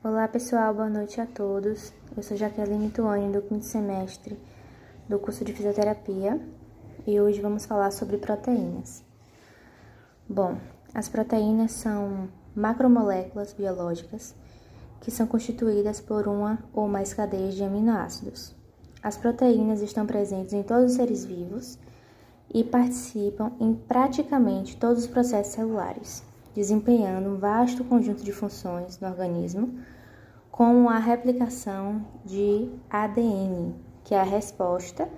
Olá pessoal, boa noite a todos. Eu sou Jaqueline Tuane, do quinto semestre do curso de Fisioterapia e hoje vamos falar sobre proteínas. Bom, as proteínas são macromoléculas biológicas que são constituídas por uma ou mais cadeias de aminoácidos. As proteínas estão presentes em todos os seres vivos e participam em praticamente todos os processos celulares, desempenhando um vasto conjunto de funções no organismo, como a replicação de ADN, que é a resposta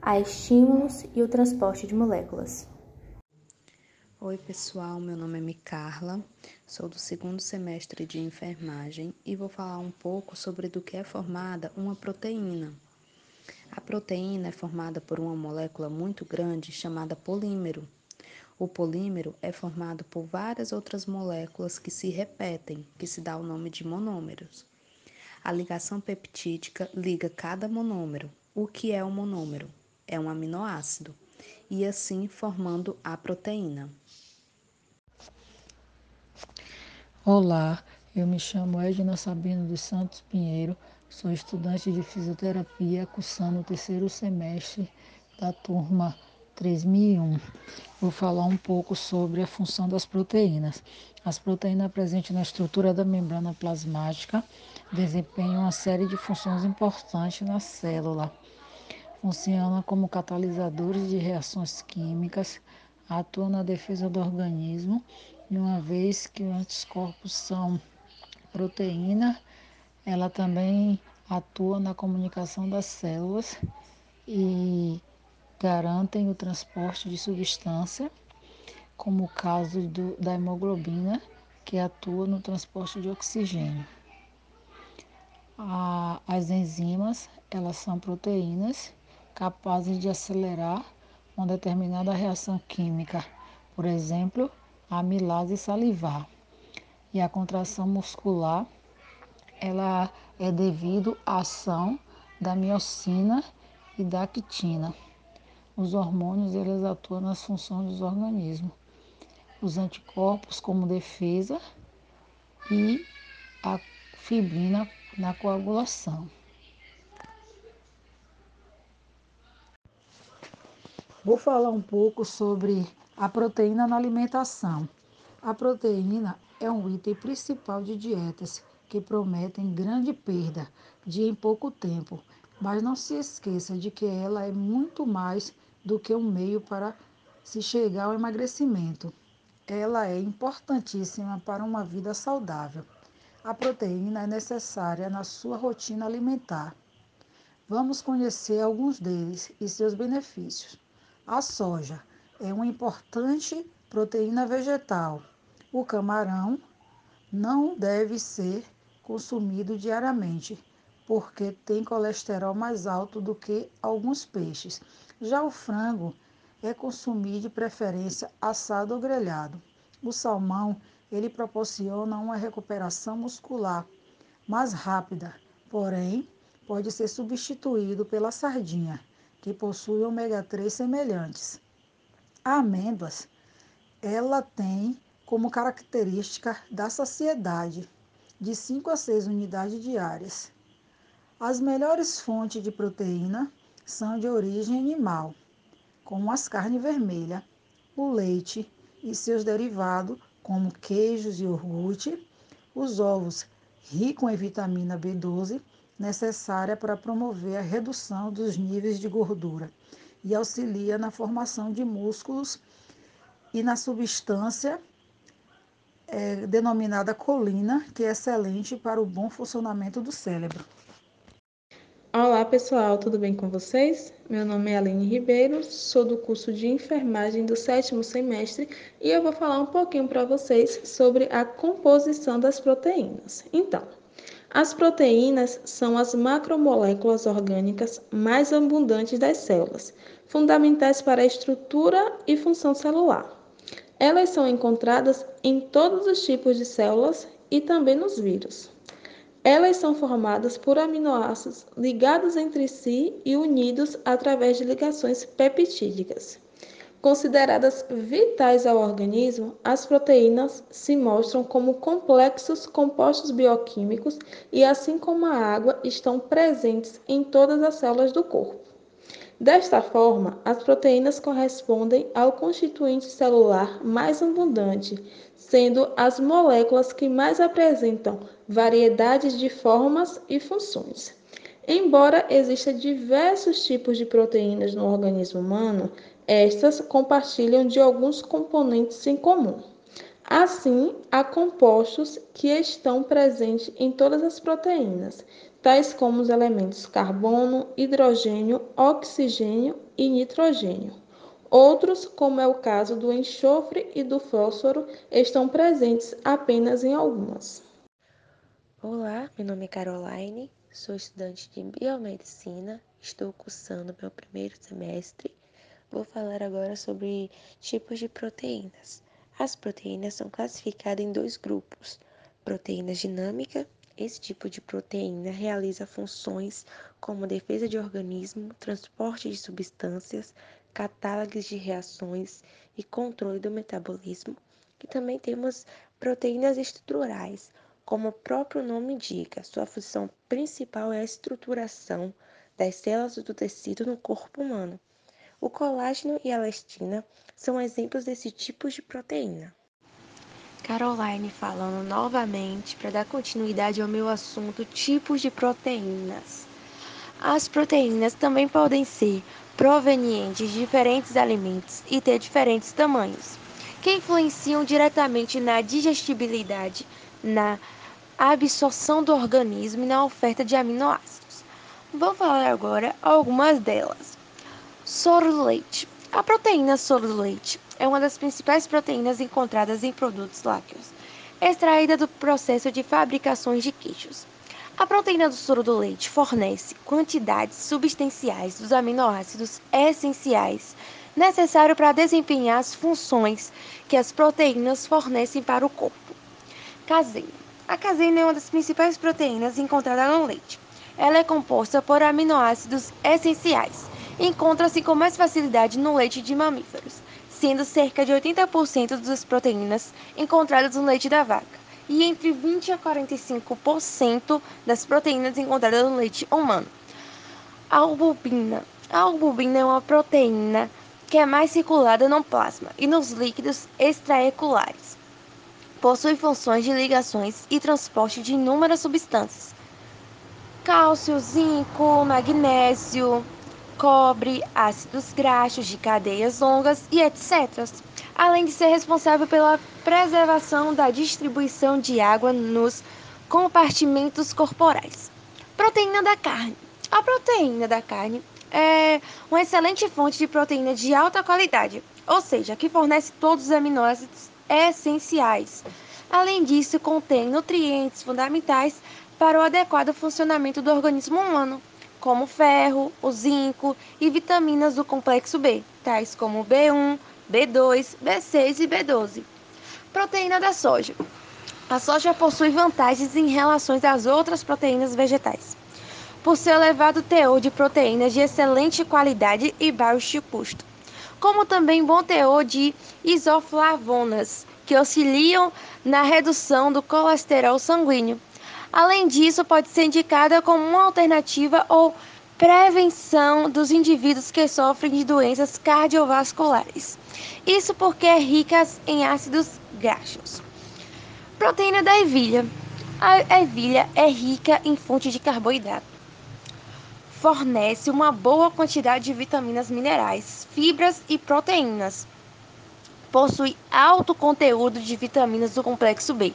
a estímulos e o transporte de moléculas. Oi, pessoal, meu nome é Micarla, sou do segundo semestre de enfermagem e vou falar um pouco sobre do que é formada uma proteína. A proteína é formada por uma molécula muito grande chamada polímero. O polímero é formado por várias outras moléculas que se repetem, que se dá o nome de monômeros. A ligação peptídica liga cada monômero. O que é um monômero? É um aminoácido, e assim formando a proteína. Olá, eu me chamo Edna Sabino dos Santos Pinheiro, Sou estudante de fisioterapia, cursando o terceiro semestre da turma 3001. Vou falar um pouco sobre a função das proteínas. As proteínas presentes na estrutura da membrana plasmática desempenham uma série de funções importantes na célula. Funcionam como catalisadores de reações químicas, atuam na defesa do organismo, e uma vez que os anticorpos são proteína, ela também atua na comunicação das células e garantem o transporte de substância, como o caso do, da hemoglobina, que atua no transporte de oxigênio. A, as enzimas, elas são proteínas capazes de acelerar uma determinada reação química, por exemplo, a amilase salivar. E a contração muscular ela é devido à ação da miocina e da actina. Os hormônios eles atuam nas funções dos organismos. Os anticorpos como defesa e a fibrina na coagulação. Vou falar um pouco sobre a proteína na alimentação. A proteína é um item principal de dietas que prometem grande perda de em pouco tempo, mas não se esqueça de que ela é muito mais do que um meio para se chegar ao emagrecimento. Ela é importantíssima para uma vida saudável. A proteína é necessária na sua rotina alimentar. Vamos conhecer alguns deles e seus benefícios. A soja é uma importante proteína vegetal. O camarão não deve ser consumido diariamente, porque tem colesterol mais alto do que alguns peixes. Já o frango é consumido de preferência assado ou grelhado. O salmão, ele proporciona uma recuperação muscular mais rápida, porém pode ser substituído pela sardinha, que possui ômega 3 semelhantes. A amêndoas, ela tem como característica da saciedade de 5 a 6 unidades diárias. As melhores fontes de proteína são de origem animal, como as carnes vermelhas, o leite e seus derivados, como queijos e iogurte, os ovos ricos em vitamina B12, necessária para promover a redução dos níveis de gordura e auxilia na formação de músculos e na substância é, denominada colina, que é excelente para o bom funcionamento do cérebro. Olá pessoal, tudo bem com vocês? Meu nome é Aline Ribeiro, sou do curso de enfermagem do sétimo semestre e eu vou falar um pouquinho para vocês sobre a composição das proteínas. Então, as proteínas são as macromoléculas orgânicas mais abundantes das células, fundamentais para a estrutura e função celular. Elas são encontradas em todos os tipos de células e também nos vírus. Elas são formadas por aminoácidos ligados entre si e unidos através de ligações peptídicas. Consideradas vitais ao organismo, as proteínas se mostram como complexos compostos bioquímicos e, assim como a água, estão presentes em todas as células do corpo. Desta forma, as proteínas correspondem ao constituinte celular mais abundante, sendo as moléculas que mais apresentam variedades de formas e funções. Embora existam diversos tipos de proteínas no organismo humano, estas compartilham de alguns componentes em comum. Assim, há compostos que estão presentes em todas as proteínas, tais como os elementos carbono, hidrogênio, oxigênio e nitrogênio. Outros, como é o caso do enxofre e do fósforo, estão presentes apenas em algumas. Olá, meu nome é Caroline, sou estudante de biomedicina, estou cursando meu primeiro semestre Vou falar agora sobre tipos de proteínas. As proteínas são classificadas em dois grupos: proteína dinâmica. Esse tipo de proteína realiza funções como defesa de organismo, transporte de substâncias, catálogos de reações e controle do metabolismo. E também temos proteínas estruturais, como o próprio nome indica, sua função principal é a estruturação das células do tecido no corpo humano. O colágeno e a elastina são exemplos desse tipo de proteína. Caroline falando novamente para dar continuidade ao meu assunto tipos de proteínas. As proteínas também podem ser provenientes de diferentes alimentos e ter diferentes tamanhos, que influenciam diretamente na digestibilidade, na absorção do organismo e na oferta de aminoácidos. Vou falar agora algumas delas. Soro do leite. A proteína soro do leite é uma das principais proteínas encontradas em produtos lácteos, extraída do processo de fabricações de queijos. A proteína do soro do leite fornece quantidades substanciais dos aminoácidos essenciais necessários para desempenhar as funções que as proteínas fornecem para o corpo. Caseína. A caseína é uma das principais proteínas encontradas no leite. Ela é composta por aminoácidos essenciais encontra-se com mais facilidade no leite de mamíferos, sendo cerca de 80% das proteínas encontradas no leite da vaca e entre 20 a 45% das proteínas encontradas no leite humano. A albumina. A albumina é uma proteína que é mais circulada no plasma e nos líquidos extraeculares. Possui funções de ligações e transporte de inúmeras substâncias. Cálcio, zinco, magnésio, cobre, ácidos graxos de cadeias longas e etc. Além de ser responsável pela preservação da distribuição de água nos compartimentos corporais. Proteína da carne. A proteína da carne é uma excelente fonte de proteína de alta qualidade, ou seja, que fornece todos os aminoácidos essenciais. Além disso, contém nutrientes fundamentais para o adequado funcionamento do organismo humano como ferro, o zinco e vitaminas do complexo B, tais como B1, B2, B6 e B12. Proteína da soja. A soja possui vantagens em relação às outras proteínas vegetais, por seu elevado teor de proteínas de excelente qualidade e baixo custo, como também bom teor de isoflavonas, que auxiliam na redução do colesterol sanguíneo Além disso, pode ser indicada como uma alternativa ou prevenção dos indivíduos que sofrem de doenças cardiovasculares. Isso porque é rica em ácidos graxos. Proteína da ervilha. A ervilha é rica em fonte de carboidrato. Fornece uma boa quantidade de vitaminas minerais, fibras e proteínas. Possui alto conteúdo de vitaminas do complexo B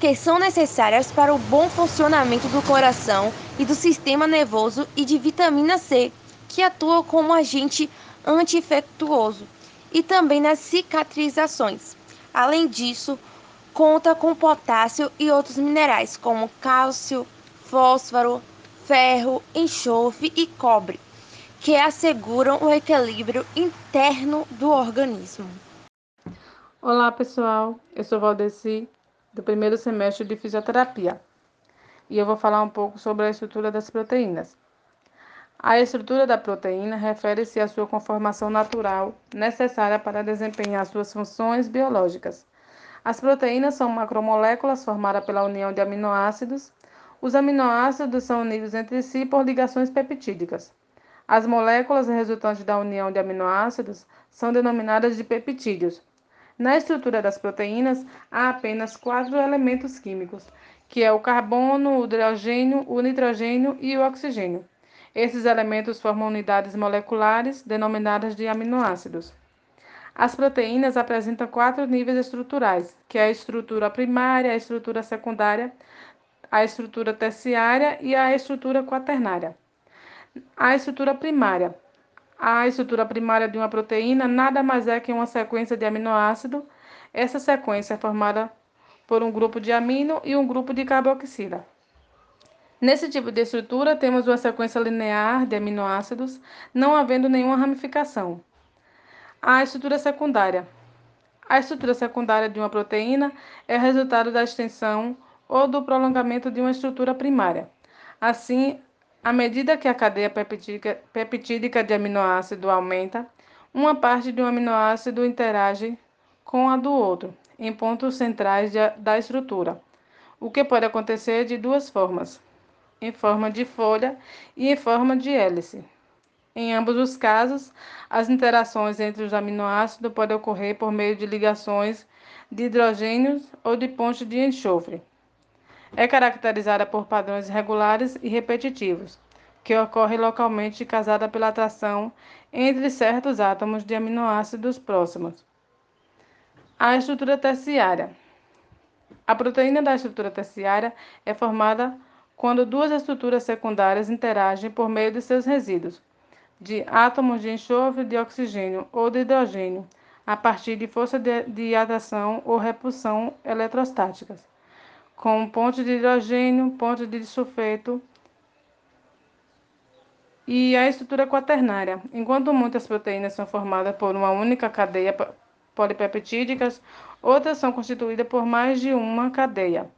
que são necessárias para o bom funcionamento do coração e do sistema nervoso e de vitamina C, que atua como agente anti-infectuoso e também nas cicatrizações. Além disso, conta com potássio e outros minerais como cálcio, fósforo, ferro, enxofre e cobre, que asseguram o equilíbrio interno do organismo. Olá, pessoal. Eu sou Valdeci, do primeiro semestre de fisioterapia. E eu vou falar um pouco sobre a estrutura das proteínas. A estrutura da proteína refere-se à sua conformação natural, necessária para desempenhar suas funções biológicas. As proteínas são macromoléculas formadas pela união de aminoácidos. Os aminoácidos são unidos entre si por ligações peptídicas. As moléculas resultantes da união de aminoácidos são denominadas de peptídeos. Na estrutura das proteínas, há apenas quatro elementos químicos, que é o carbono, o hidrogênio, o nitrogênio e o oxigênio. Esses elementos formam unidades moleculares denominadas de aminoácidos. As proteínas apresentam quatro níveis estruturais, que é a estrutura primária, a estrutura secundária, a estrutura terciária e a estrutura quaternária. A estrutura primária. A estrutura primária de uma proteína nada mais é que uma sequência de aminoácido. Essa sequência é formada por um grupo de amino e um grupo de carboxila. Nesse tipo de estrutura, temos uma sequência linear de aminoácidos, não havendo nenhuma ramificação. A estrutura secundária. A estrutura secundária de uma proteína é resultado da extensão ou do prolongamento de uma estrutura primária. Assim, à medida que a cadeia peptídica, peptídica de aminoácido aumenta, uma parte de um aminoácido interage com a do outro, em pontos centrais de, da estrutura, o que pode acontecer de duas formas em forma de folha e em forma de hélice. Em ambos os casos, as interações entre os aminoácidos podem ocorrer por meio de ligações de hidrogênios ou de pontes de enxofre. É caracterizada por padrões regulares e repetitivos, que ocorrem localmente casada pela atração entre certos átomos de aminoácidos próximos. A estrutura terciária. A proteína da estrutura terciária é formada quando duas estruturas secundárias interagem por meio de seus resíduos, de átomos de enxofre, de oxigênio ou de hidrogênio, a partir de força de, de atração ou repulsão eletrostáticas, como ponte de hidrogênio, ponte de sulfeto e a estrutura quaternária. Enquanto muitas proteínas são formadas por uma única cadeia polipeptídicas, outras são constituídas por mais de uma cadeia.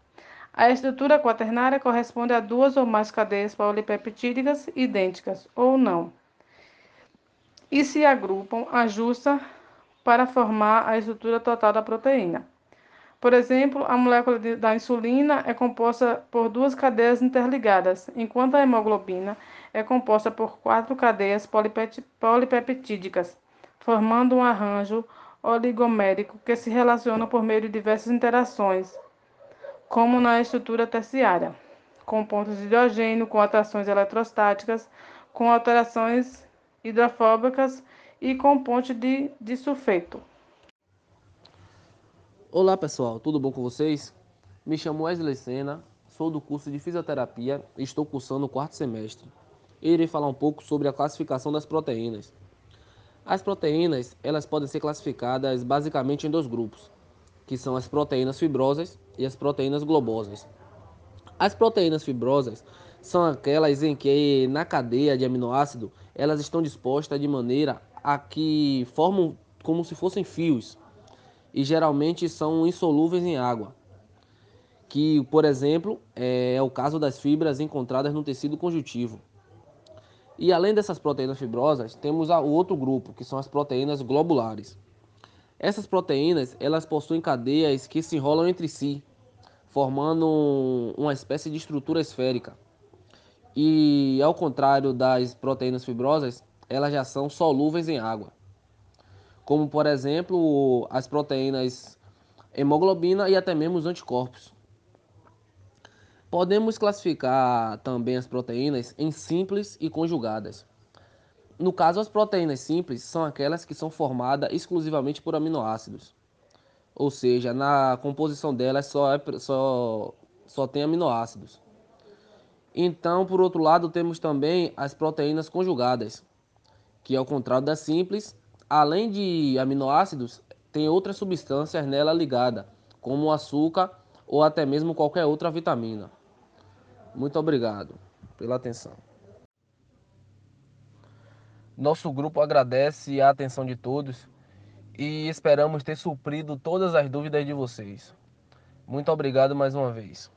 A estrutura quaternária corresponde a duas ou mais cadeias polipeptídicas idênticas ou não, e se agrupam, ajustam para formar a estrutura total da proteína. Por exemplo, a molécula de, da insulina é composta por duas cadeias interligadas, enquanto a hemoglobina é composta por quatro cadeias polipeptídicas, formando um arranjo oligomérico que se relaciona por meio de diversas interações como na estrutura terciária, com pontos de hidrogênio, com atrações eletrostáticas, com alterações hidrofóbicas e com ponte de, de sulfeto. Olá pessoal, tudo bom com vocês? Me chamo Wesley Sena, sou do curso de Fisioterapia e estou cursando o quarto semestre. irei falar um pouco sobre a classificação das proteínas. As proteínas, elas podem ser classificadas basicamente em dois grupos, que são as proteínas fibrosas e as proteínas globosas. As proteínas fibrosas são aquelas em que na cadeia de aminoácido elas estão dispostas de maneira a que formam como se fossem fios e geralmente são insolúveis em água. Que, por exemplo, é o caso das fibras encontradas no tecido conjuntivo. E além dessas proteínas fibrosas, temos o outro grupo, que são as proteínas globulares. Essas proteínas, elas possuem cadeias que se enrolam entre si, formando uma espécie de estrutura esférica. E ao contrário das proteínas fibrosas, elas já são solúveis em água. Como por exemplo, as proteínas hemoglobina e até mesmo os anticorpos. Podemos classificar também as proteínas em simples e conjugadas. No caso, as proteínas simples são aquelas que são formadas exclusivamente por aminoácidos. Ou seja, na composição delas só, é, só, só tem aminoácidos. Então, por outro lado, temos também as proteínas conjugadas, que ao contrário das simples, além de aminoácidos, tem outras substâncias nela ligadas, como o açúcar ou até mesmo qualquer outra vitamina. Muito obrigado pela atenção. Nosso grupo agradece a atenção de todos e esperamos ter suprido todas as dúvidas de vocês. Muito obrigado mais uma vez.